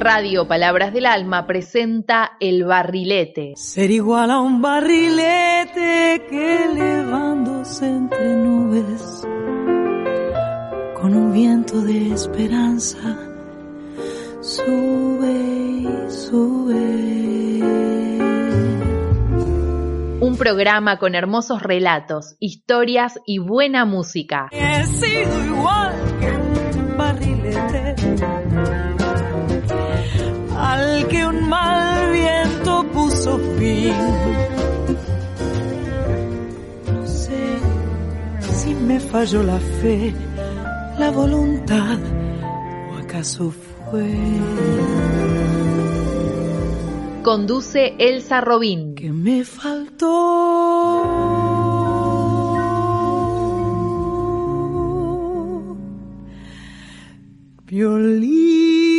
Radio Palabras del Alma presenta El Barrilete. Ser igual a un barrilete que elevándose entre nubes con un viento de esperanza sube y sube. Un programa con hermosos relatos, historias y buena música. He sido igual que un barrilete al que un mal viento puso fin. No sé si me falló la fe, la voluntad o acaso fue Conduce Elsa Robín. que me faltó. Violín.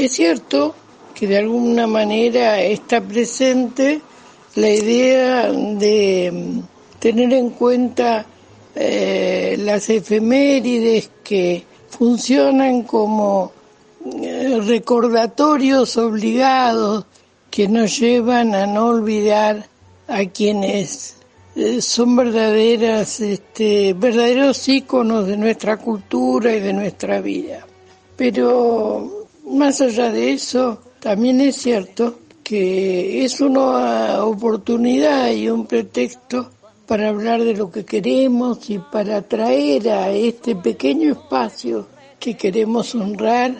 Es cierto que de alguna manera está presente la idea de mm, tener en cuenta eh, las efemérides que funcionan como eh, recordatorios obligados que nos llevan a no olvidar a quienes eh, son verdaderas, este, verdaderos íconos de nuestra cultura y de nuestra vida. Pero más allá de eso, también es cierto que es una oportunidad y un pretexto para hablar de lo que queremos y para traer a este pequeño espacio que queremos honrar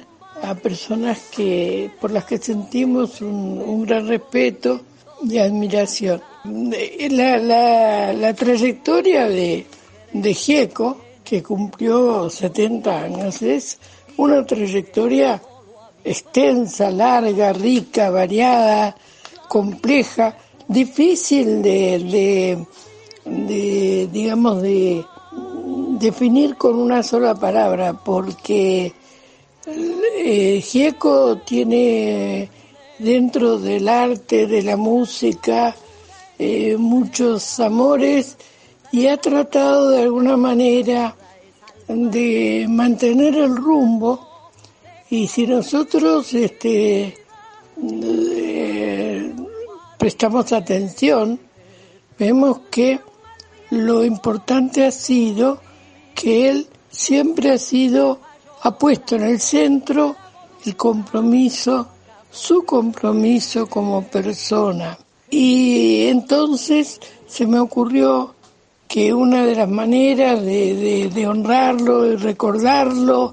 a personas que por las que sentimos un, gran respeto y admiración. La, la, la trayectoria de, de Gieco, que cumplió 70 años, es una trayectoria extensa, larga, rica, variada, compleja. difícil de, de, digamos, de definir con una sola palabra, porque eh, Gieco tiene dentro del arte, de la música, eh, muchos amores y ha tratado de alguna manera de mantener el rumbo y si nosotros este, eh, prestamos atención, vemos que lo importante ha sido que él siempre ha sido, ha puesto en el centro el compromiso, su compromiso como persona. Y entonces se me ocurrió que una de las maneras de, honrarlo y recordarlo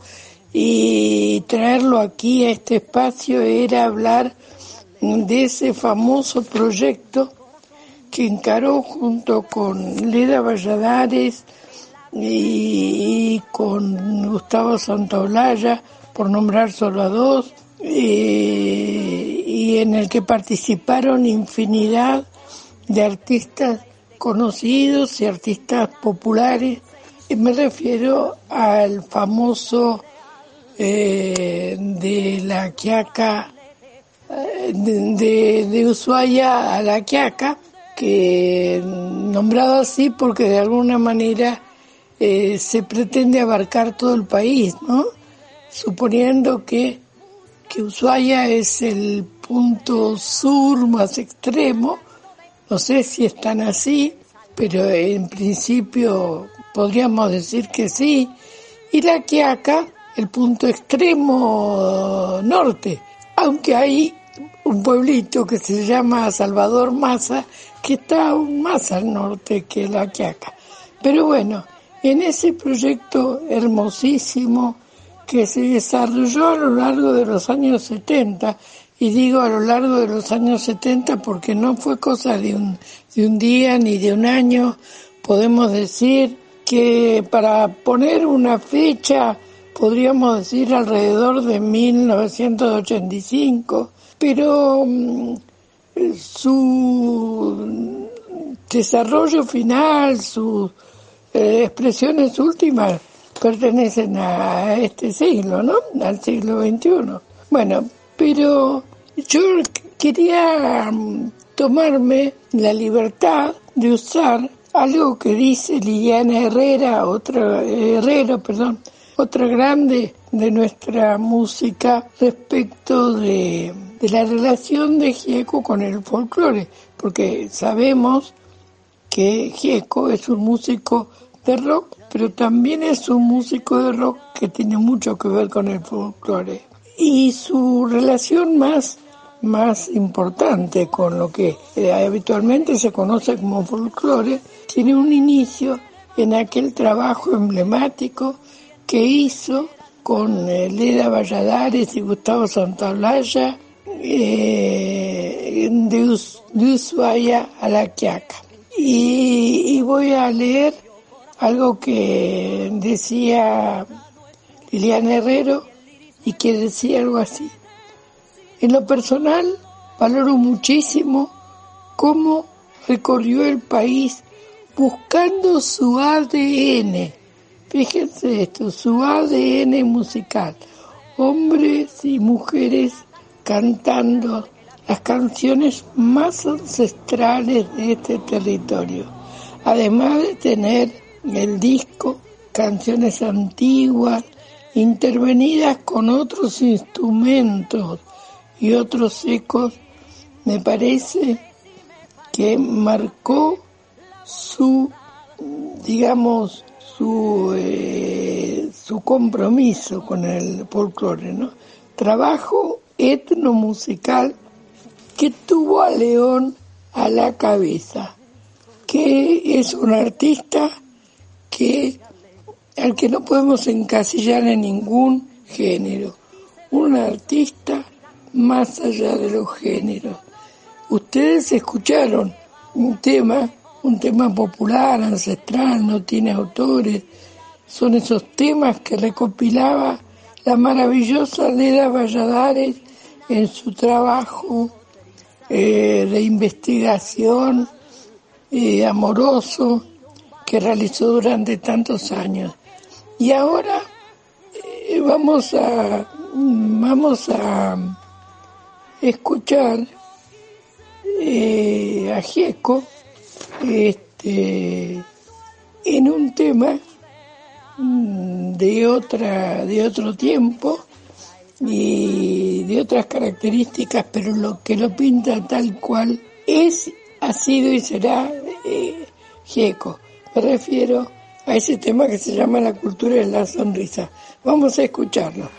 y traerlo aquí a este espacio era hablar de ese famoso proyecto que encaró junto con Leda Valladares y, con Gustavo Santaolalla, por nombrar solo a dos, eh, y en el que participaron infinidad de artistas conocidos y artistas populares. Me refiero al famoso eh, de la Quiaca, eh, de, de, Ushuaia a la Quiaca, que nombrado así porque de alguna manera eh, se pretende abarcar todo el país, ¿no? Suponiendo que, que Ushuaia es el punto sur más extremo no sé si están así, pero en principio podríamos decir que sí. Y la Quiaca, el punto extremo norte, aunque hay un pueblito que se llama Salvador Maza, que está aún más al norte que la Quiaca. Pero bueno, en ese proyecto hermosísimo que se desarrolló a lo largo de los años 70 y digo a lo largo de los años 70 porque no fue cosa de un, de un día ni de un año. Podemos decir que para poner una fecha podríamos decir alrededor de 1985, pero mm, su desarrollo final, sus eh, expresiones últimas pertenecen a este siglo, ¿no? Al siglo XXI. Bueno, pero yo quería mm, tomarme la libertad de usar algo que dice Liliana Herrera, otra Herrera, perdón, otra grande de nuestra música respecto de, la relación de Gieco con el folclore, porque sabemos que Gieco es un músico de rock, pero también es un músico de rock que tiene mucho que ver con el folclore. Y su relación más más importante con lo que eh, habitualmente se conoce como folclore, tiene un inicio en aquel trabajo emblemático que hizo con eh, Leda Valladares y Gustavo Santaolalla eh, de, Ushuaia a la Quiaca. y voy a leer algo que decía Liliana Herrero y que decía algo así. En lo personal, valoro muchísimo cómo recorrió el país buscando su ADN. Fíjense esto, su ADN musical. Hombres y mujeres cantando las canciones más ancestrales de este territorio. Además de tener el disco, canciones antiguas, intervenidas con otros instrumentos y otros ecos, me parece que marcó su, digamos, su, eh, su compromiso con el folclore, ¿no? Trabajo etnomusical que tuvo a León a la cabeza, que es un artista que al que no podemos encasillar en ningún género, un artista más allá de los géneros. Ustedes escucharon un tema, un tema popular, ancestral, no tiene autores, son esos temas que recopilaba la maravillosa Leda Valladares en su trabajo eh, de investigación eh, amoroso que realizó durante tantos años. Y ahora eh, vamos a vamos a escuchar a Gieco este, en un tema mm, de otra de otro tiempo y de otras características, pero lo que lo pinta tal cual es, ha sido y será eh, Gieco. Me refiero a ese tema que se llama la cultura de la sonrisa. Vamos a escucharlo.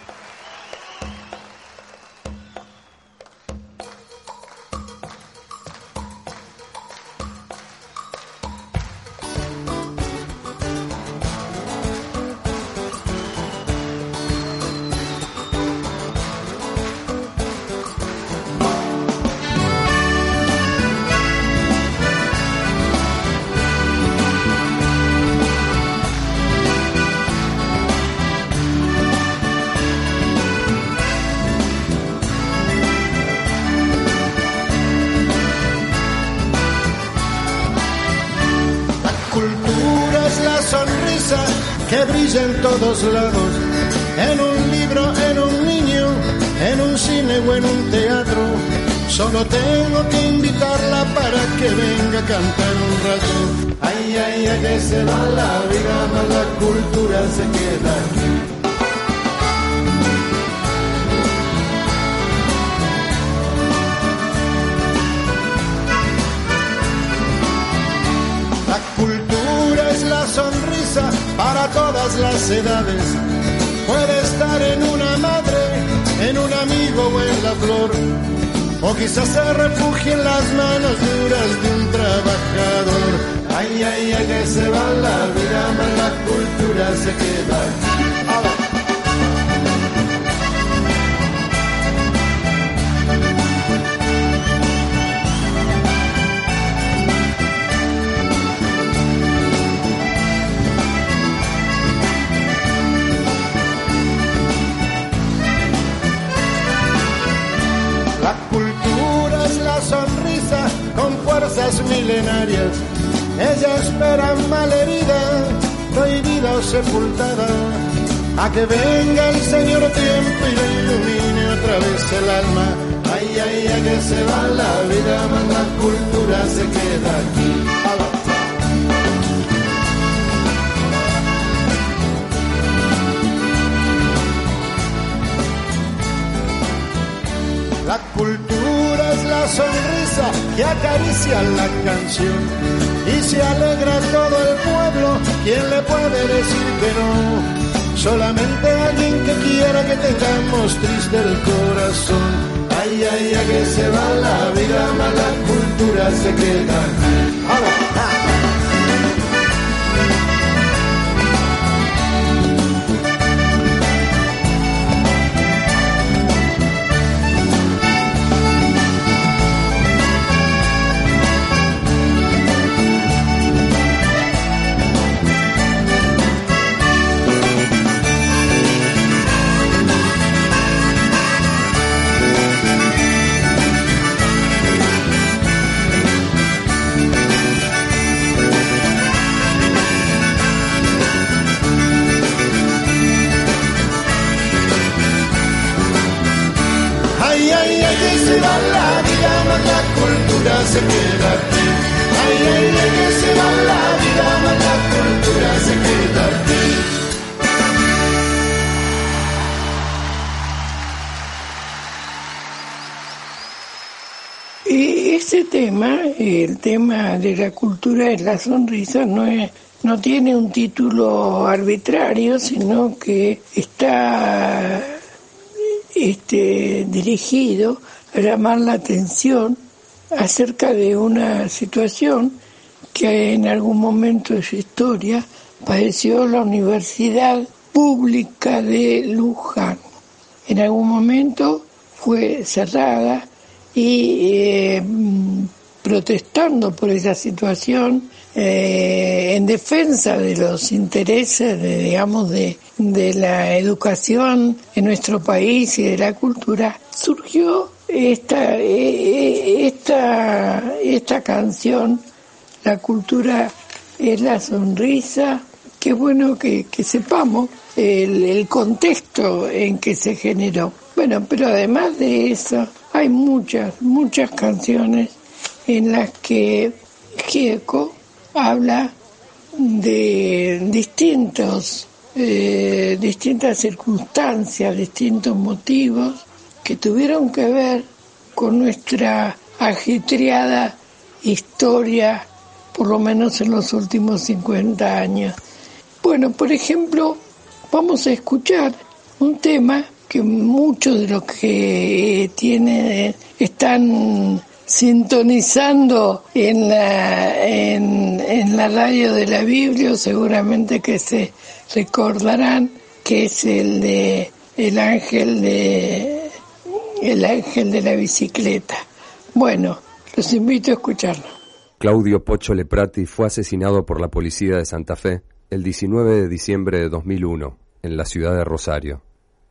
En todos lados, en un libro, en un niño, en un cine o en un teatro. Solo tengo que invitarla para que venga a cantar un rato. Ay, ay, ay, que se va la vida, más la cultura se queda aquí. Todas las edades. Puede estar en una madre, en un amigo o en la flor. O quizás se refugie en las manos duras de un trabajador. Ay, ay, ay, que se va la vida, más la cultura se queda. Espera malherida, prohibida o sepultada, a que venga el Señor tiempo y le ilumine otra vez el alma. Ay, ay, ay, que se va la vida, más la cultura se queda aquí. La cultura es la sonrisa que acaricia la canción se alegra todo el pueblo. ¿Quién le puede decir que no? Solamente alguien que quiera que tengamos triste el corazón. Ay, ay, ay, que se va la vida, la cultura se queda. Tema de la cultura de la sonrisa no es no tiene un título arbitrario, sino que está este, dirigido a llamar la atención acerca de una situación que en algún momento de su historia padeció la Universidad Pública de Luján. En algún momento fue cerrada y eh, protestando por esa situación eh, en defensa de los intereses, de, digamos, de, de la educación en nuestro país y de la cultura, surgió esta, e, e, esta, esta canción, La cultura es la sonrisa, qué bueno que, sepamos el, el contexto en que se generó. Bueno, pero además de eso, hay muchas, muchas canciones en las que Gieco habla de distintos, eh, distintas circunstancias, distintos motivos que tuvieron que ver con nuestra ajetreada historia, por lo menos en los últimos 50 años. Bueno, por ejemplo, vamos a escuchar un tema que muchos de los que tienen están sintonizando en la, en, la radio de la Biblia, seguramente que se recordarán que es el de el ángel de el ángel de la bicicleta. Bueno, los invito a escucharlo. Claudio Pocho Leprati fue asesinado por la policía de Santa Fe el 19 de diciembre de 2001 en la ciudad de Rosario.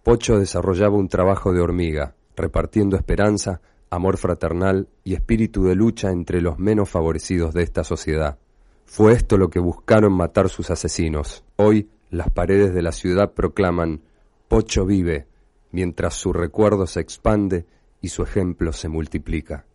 Pocho desarrollaba un trabajo de hormiga, repartiendo esperanza, amor fraternal y espíritu de lucha entre los menos favorecidos de esta sociedad. Fue esto lo que buscaron matar sus asesinos. Hoy las paredes de la ciudad proclaman Pocho vive, mientras su recuerdo se expande y su ejemplo se multiplica.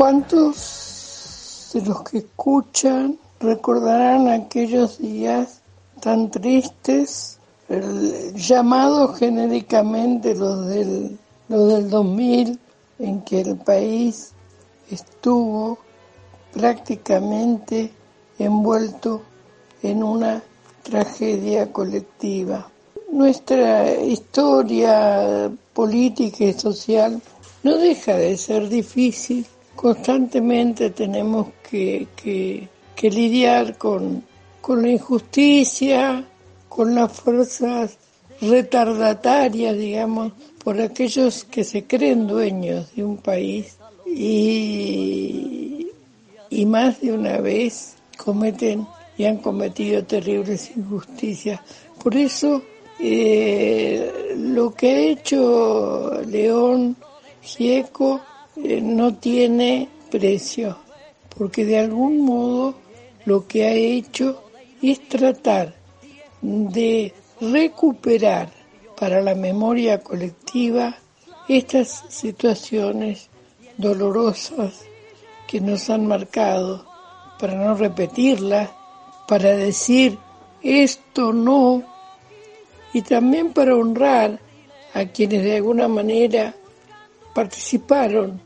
¿Cuántos de los que escuchan recordarán aquellos días tan tristes, llamados genéricamente los del, los del 2000, en que el país estuvo prácticamente envuelto en una tragedia colectiva. Nuestra historia política y social no deja de ser difícil. Constantemente tenemos que, que, lidiar con, con la injusticia, con las fuerzas retardatarias, digamos, por aquellos que se creen dueños de un país y, y más de una vez cometen y han cometido terribles injusticias. Por eso eh, lo que ha hecho León Gieco eh, no tiene precio, porque de algún modo lo que ha hecho es tratar de recuperar para la memoria colectiva estas situaciones dolorosas que nos han marcado, para no repetirlas, para decir esto no, y también para honrar a quienes de alguna manera participaron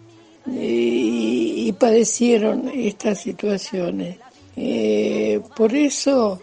y, padecieron estas situaciones. Eh, por eso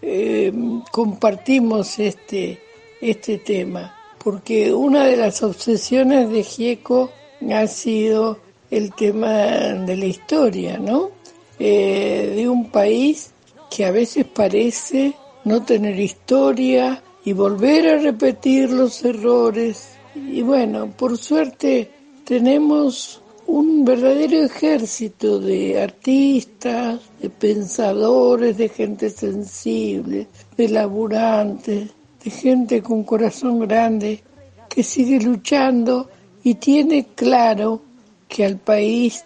eh, compartimos este, este tema, porque una de las obsesiones de Gieco ha sido el tema de la historia, ¿no? Eh, de un país que a veces parece no tener historia y volver a repetir los errores. Y bueno, por suerte tenemos un verdadero ejército de artistas, de pensadores, de gente sensible, de laburantes, de gente con corazón grande que sigue luchando y tiene claro que al país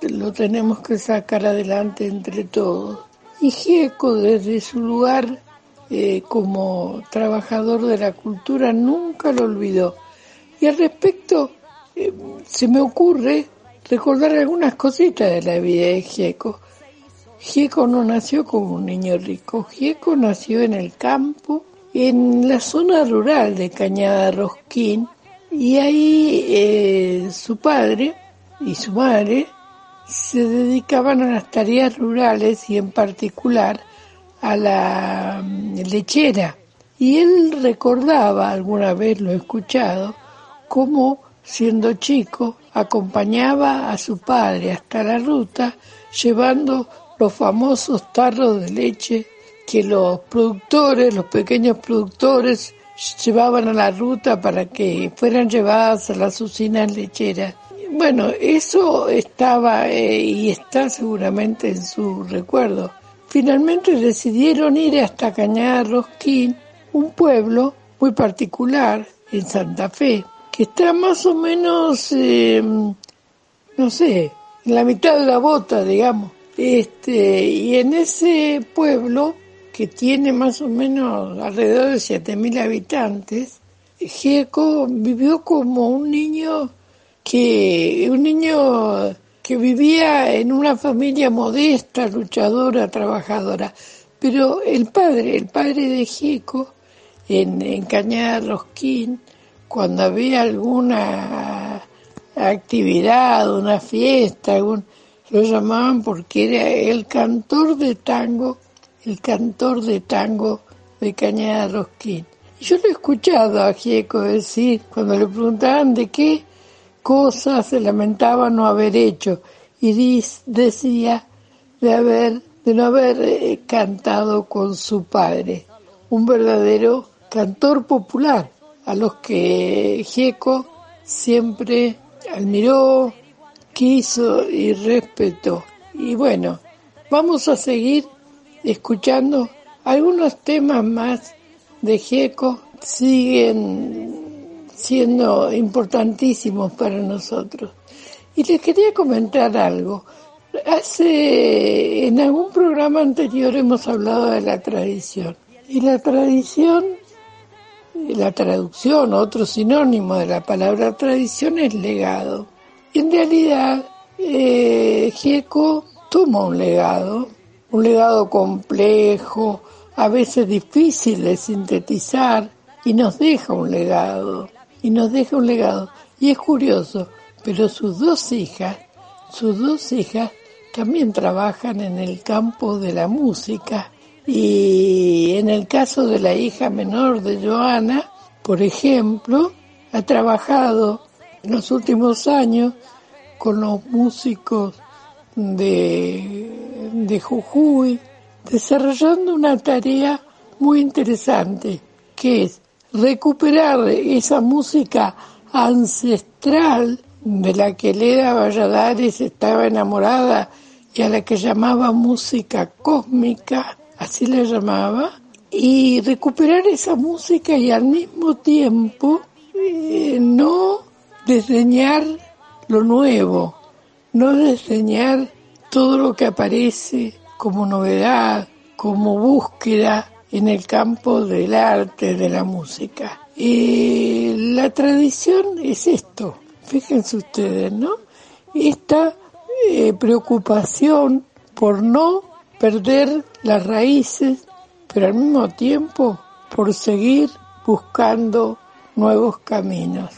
lo tenemos que sacar adelante entre todos. Y Gieco desde su lugar eh, como trabajador de la cultura nunca lo olvidó. Y al respecto, se me ocurre recordar algunas cositas de la vida de Gieco. Gieco no nació como un niño rico, Gieco nació en el campo, en la zona rural de Cañada Rosquín, y ahí eh, su padre y su madre se dedicaban a las tareas rurales y en particular a la mm, lechera. Y él recordaba, alguna vez lo he escuchado, cómo siendo chico acompañaba a su padre hasta la ruta llevando los famosos tarros de leche que los productores, los pequeños productores, llevaban a la ruta para que fueran llevadas a las usinas lecheras. Bueno, eso estaba eh, y está seguramente en su recuerdo. Finalmente decidieron ir hasta Cañada Rosquín, un pueblo muy particular en Santa Fe, que está más o menos, eh, no sé, en la mitad de la bota, digamos. Este, y en ese pueblo, que tiene más o menos alrededor de 7.000 habitantes, Gieco vivió como un niño que un niño que vivía en una familia modesta, luchadora, trabajadora. Pero el padre, el padre de Gieco, en, en Cañada Rosquín, cuando había alguna actividad, una fiesta, lo llamaban porque era el cantor de tango, el cantor de tango de Cañada Rosquín. Yo lo he escuchado a Gieco decir, cuando le preguntaban de qué, cosas se lamentaba no haber hecho y decía de haber de no haber eh, cantado con su padre, un verdadero cantor popular a los que Gieco siempre admiró, quiso y respetó. Y bueno, vamos a seguir escuchando algunos temas más de Gieco, siguen siendo importantísimos para nosotros. Y les quería comentar algo. Hace, en algún programa anterior hemos hablado de la tradición. Y la tradición, la traducción, otro sinónimo de la palabra tradición es legado. En realidad, eh, Gieco toma un legado, un legado complejo, a veces difícil de sintetizar, y nos deja un legado, y nos deja un legado. Y es curioso, pero sus dos hijas, sus dos hijas también trabajan en el campo de la música. Y en el caso de la hija menor de Joana, por ejemplo, ha trabajado en los últimos años con los músicos de, de Jujuy, desarrollando una tarea muy interesante, que es recuperar esa música ancestral de la que Leda Valladares estaba enamorada y a la que llamaba música cósmica, así la llamaba, y recuperar esa música y al mismo tiempo eh, no desdeñar lo nuevo, no desdeñar todo lo que aparece como novedad, como búsqueda en el campo del arte, de la música. Y la tradición es esto, fíjense ustedes, ¿no? Esta eh, preocupación por no perder las raíces, pero al mismo tiempo por seguir buscando nuevos caminos.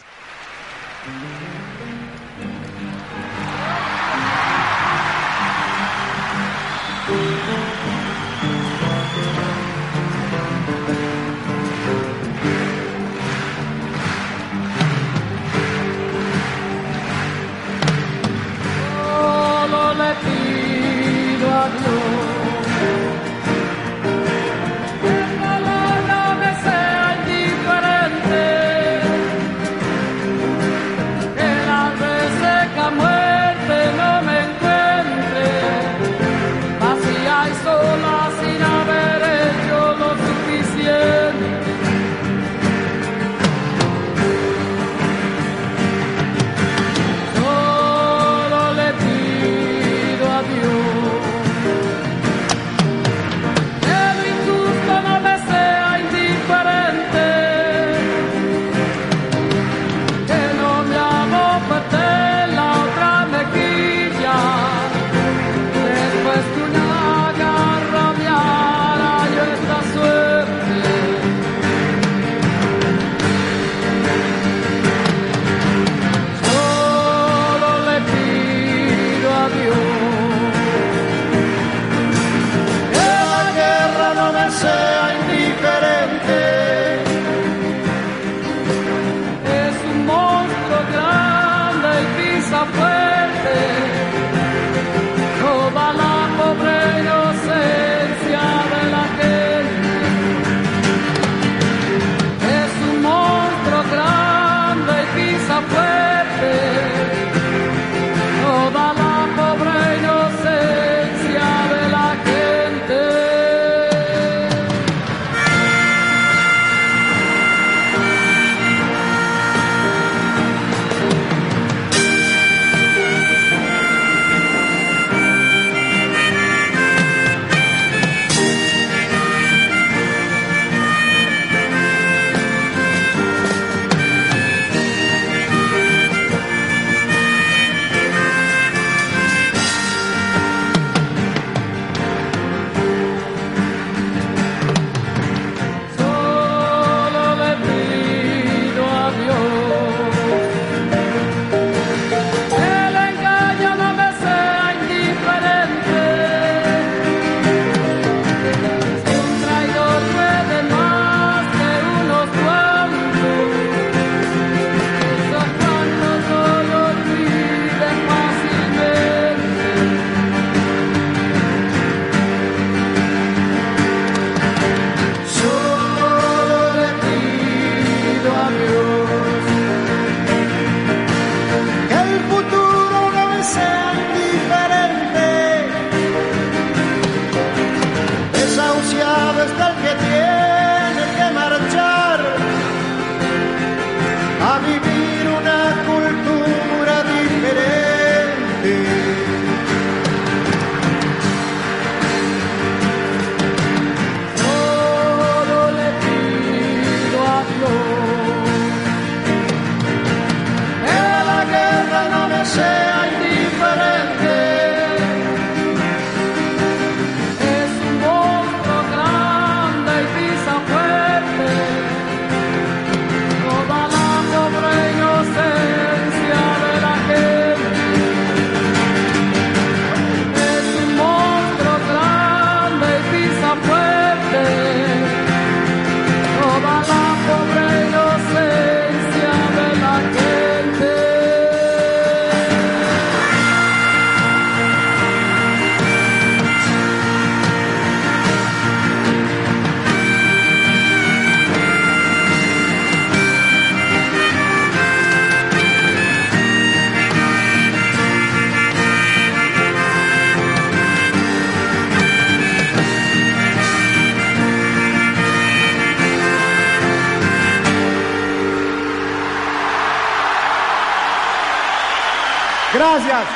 Gracias.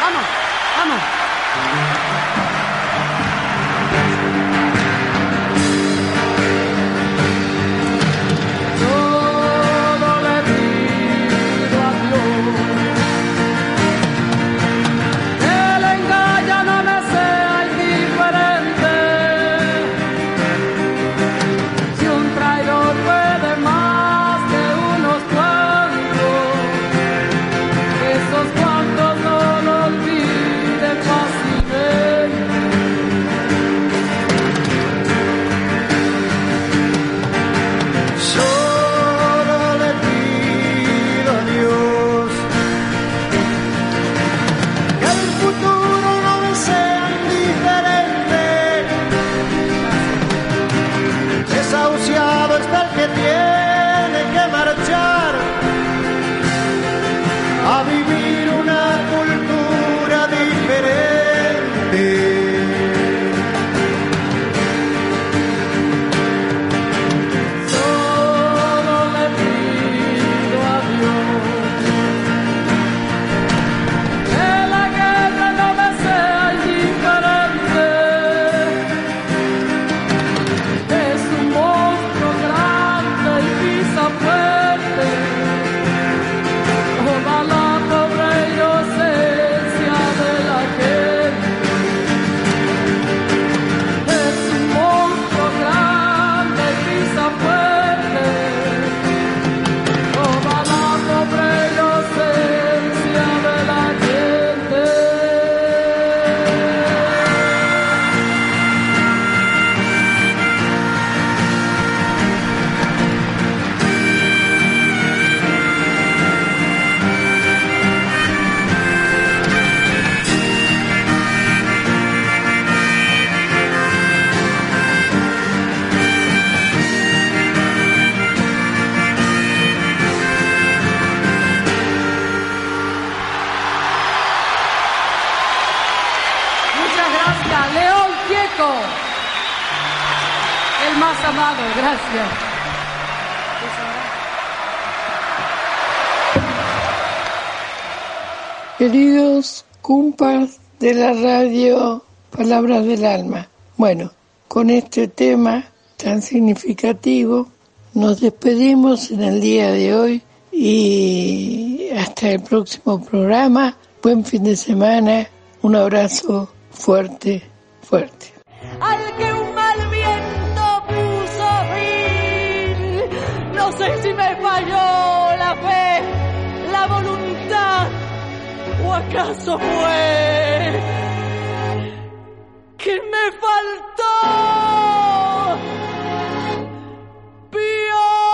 Vamos, vamos. Queridos cumpas de la radio Palabras del Alma. Bueno, con este tema tan significativo nos despedimos en el día de hoy y hasta el próximo programa. Buen fin de semana. Un abrazo fuerte, fuerte. acaso fue que me faltó? Pío.